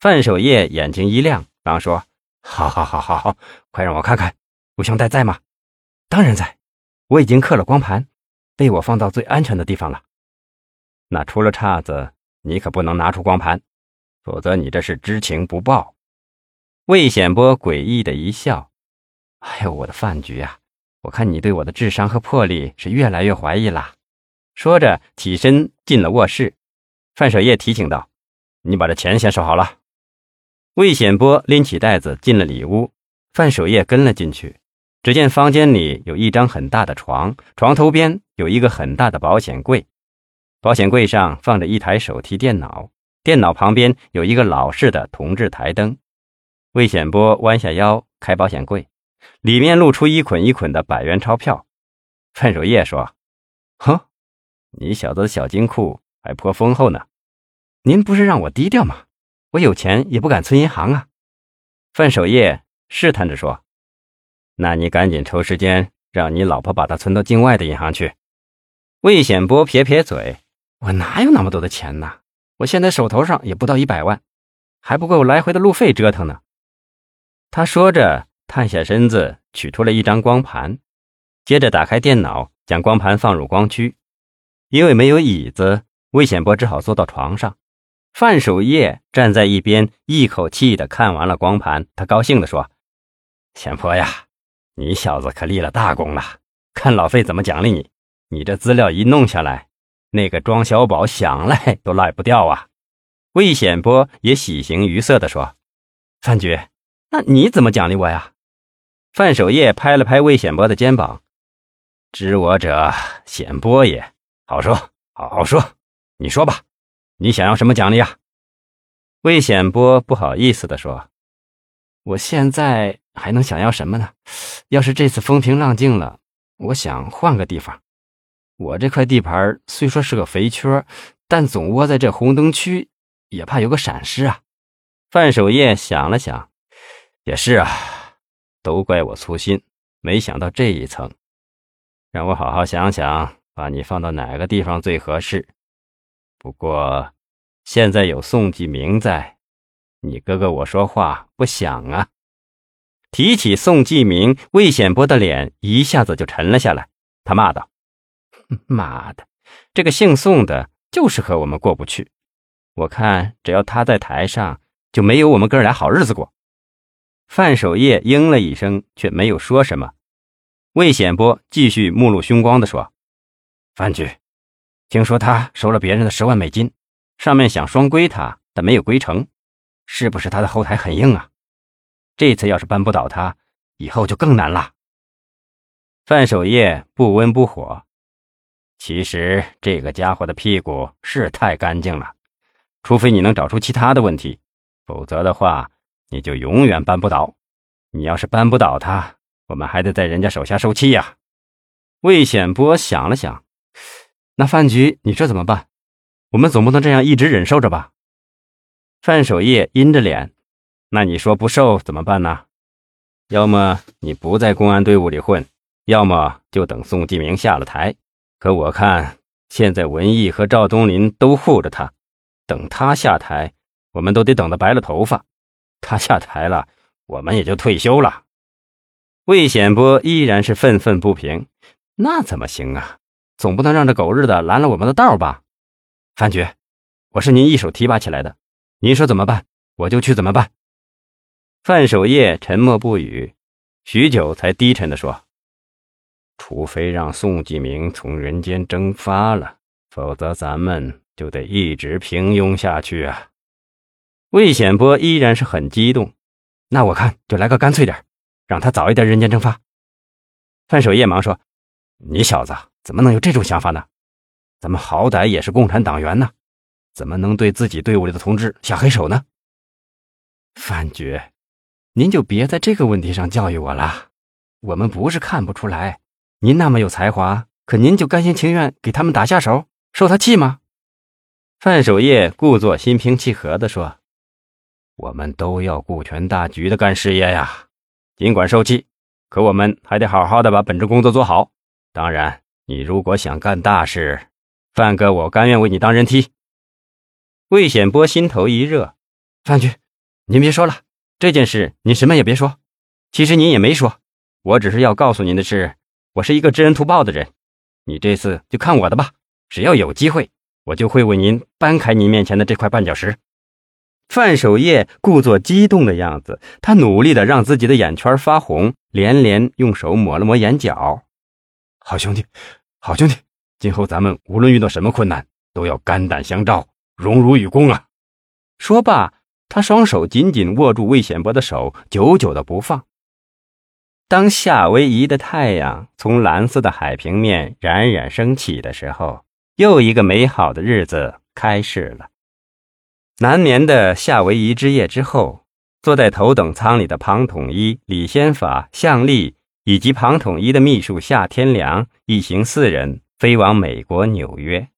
范守业眼睛一亮，忙说：“好好好好好，快让我看看，陆兄带在吗？当然在，我已经刻了光盘，被我放到最安全的地方了。那出了岔子，你可不能拿出光盘，否则你这是知情不报。”魏显波诡异的一笑：“哎呦，我的饭局啊！我看你对我的智商和魄力是越来越怀疑了。”说着起身进了卧室。范守业提醒道：“你把这钱先收好了。”魏显波拎起袋子进了里屋，范守业跟了进去。只见房间里有一张很大的床，床头边有一个很大的保险柜，保险柜上放着一台手提电脑，电脑旁边有一个老式的铜制台灯。魏显波弯下腰开保险柜，里面露出一捆一捆的百元钞票。范守业说：“哼，你小子的小金库还颇丰厚呢。您不是让我低调吗？”我有钱也不敢存银行啊！范守业试探着说：“那你赶紧抽时间，让你老婆把它存到境外的银行去。”魏显波撇撇嘴：“我哪有那么多的钱呢？我现在手头上也不到一百万，还不够来回的路费折腾呢。”他说着，探下身子取出了一张光盘，接着打开电脑，将光盘放入光驱。因为没有椅子，魏显波只好坐到床上。范守业站在一边，一口气的看完了光盘。他高兴地说：“显波呀，你小子可立了大功了！看老费怎么奖励你。你这资料一弄下来，那个庄小宝想赖都赖不掉啊！”魏显波也喜形于色地说：“范局，那你怎么奖励我呀？”范守业拍了拍魏显波的肩膀：“知我者，显波也。好说，好好说，你说吧。”你想要什么奖励啊？魏显波不好意思地说：“我现在还能想要什么呢？要是这次风平浪静了，我想换个地方。我这块地盘虽说是个肥缺，但总窝在这红灯区，也怕有个闪失啊。”范守业想了想，也是啊，都怪我粗心，没想到这一层。让我好好想想，把你放到哪个地方最合适。不过，现在有宋继明在，你哥哥我说话不响啊。提起宋继明，魏显波的脸一下子就沉了下来。他骂道：“妈的，这个姓宋的，就是和我们过不去。我看只要他在台上，就没有我们哥俩好日子过。”范守业应了一声，却没有说什么。魏显波继续目露凶光地说：“范局。”听说他收了别人的十万美金，上面想双规他，但没有规成，是不是他的后台很硬啊？这次要是扳不倒他，以后就更难了。范守业不温不火，其实这个家伙的屁股是太干净了，除非你能找出其他的问题，否则的话，你就永远扳不倒。你要是扳不倒他，我们还得在人家手下受气呀。魏显波想了想。那饭局，你这怎么办？我们总不能这样一直忍受着吧？范守业阴着脸，那你说不受怎么办呢？要么你不在公安队伍里混，要么就等宋继明下了台。可我看现在文艺和赵东林都护着他，等他下台，我们都得等得白了头发。他下台了，我们也就退休了。魏显波依然是愤愤不平，那怎么行啊？总不能让这狗日的拦了我们的道吧？范局，我是您一手提拔起来的，您说怎么办，我就去怎么办。范守业沉默不语，许久才低沉地说：“除非让宋继明从人间蒸发了，否则咱们就得一直平庸下去啊！”魏显波依然是很激动，那我看就来个干脆点，让他早一点人间蒸发。范守业忙说：“你小子！”怎么能有这种想法呢？咱们好歹也是共产党员呢，怎么能对自己队伍里的同志下黑手呢？范局，您就别在这个问题上教育我了。我们不是看不出来，您那么有才华，可您就甘心情愿给他们打下手，受他气吗？范守业故作心平气和地说：“我们都要顾全大局的干事业呀，尽管受气，可我们还得好好的把本职工作做好。当然。”你如果想干大事，范哥，我甘愿为你当人梯。魏显波心头一热，范局，您别说了，这件事您什么也别说。其实您也没说，我只是要告诉您的是，我是一个知恩图报的人。你这次就看我的吧，只要有机会，我就会为您搬开您面前的这块绊脚石。范守业故作激动的样子，他努力的让自己的眼圈发红，连连用手抹了抹眼角。好兄弟，好兄弟，今后咱们无论遇到什么困难，都要肝胆相照，荣辱与共啊！说罢，他双手紧紧握住魏显波的手，久久的不放。当夏威夷的太阳从蓝色的海平面冉冉升起的时候，又一个美好的日子开始了。难眠的夏威夷之夜之后，坐在头等舱里的庞统一、李先法、向丽以及庞统一的秘书夏天良一行四人飞往美国纽约。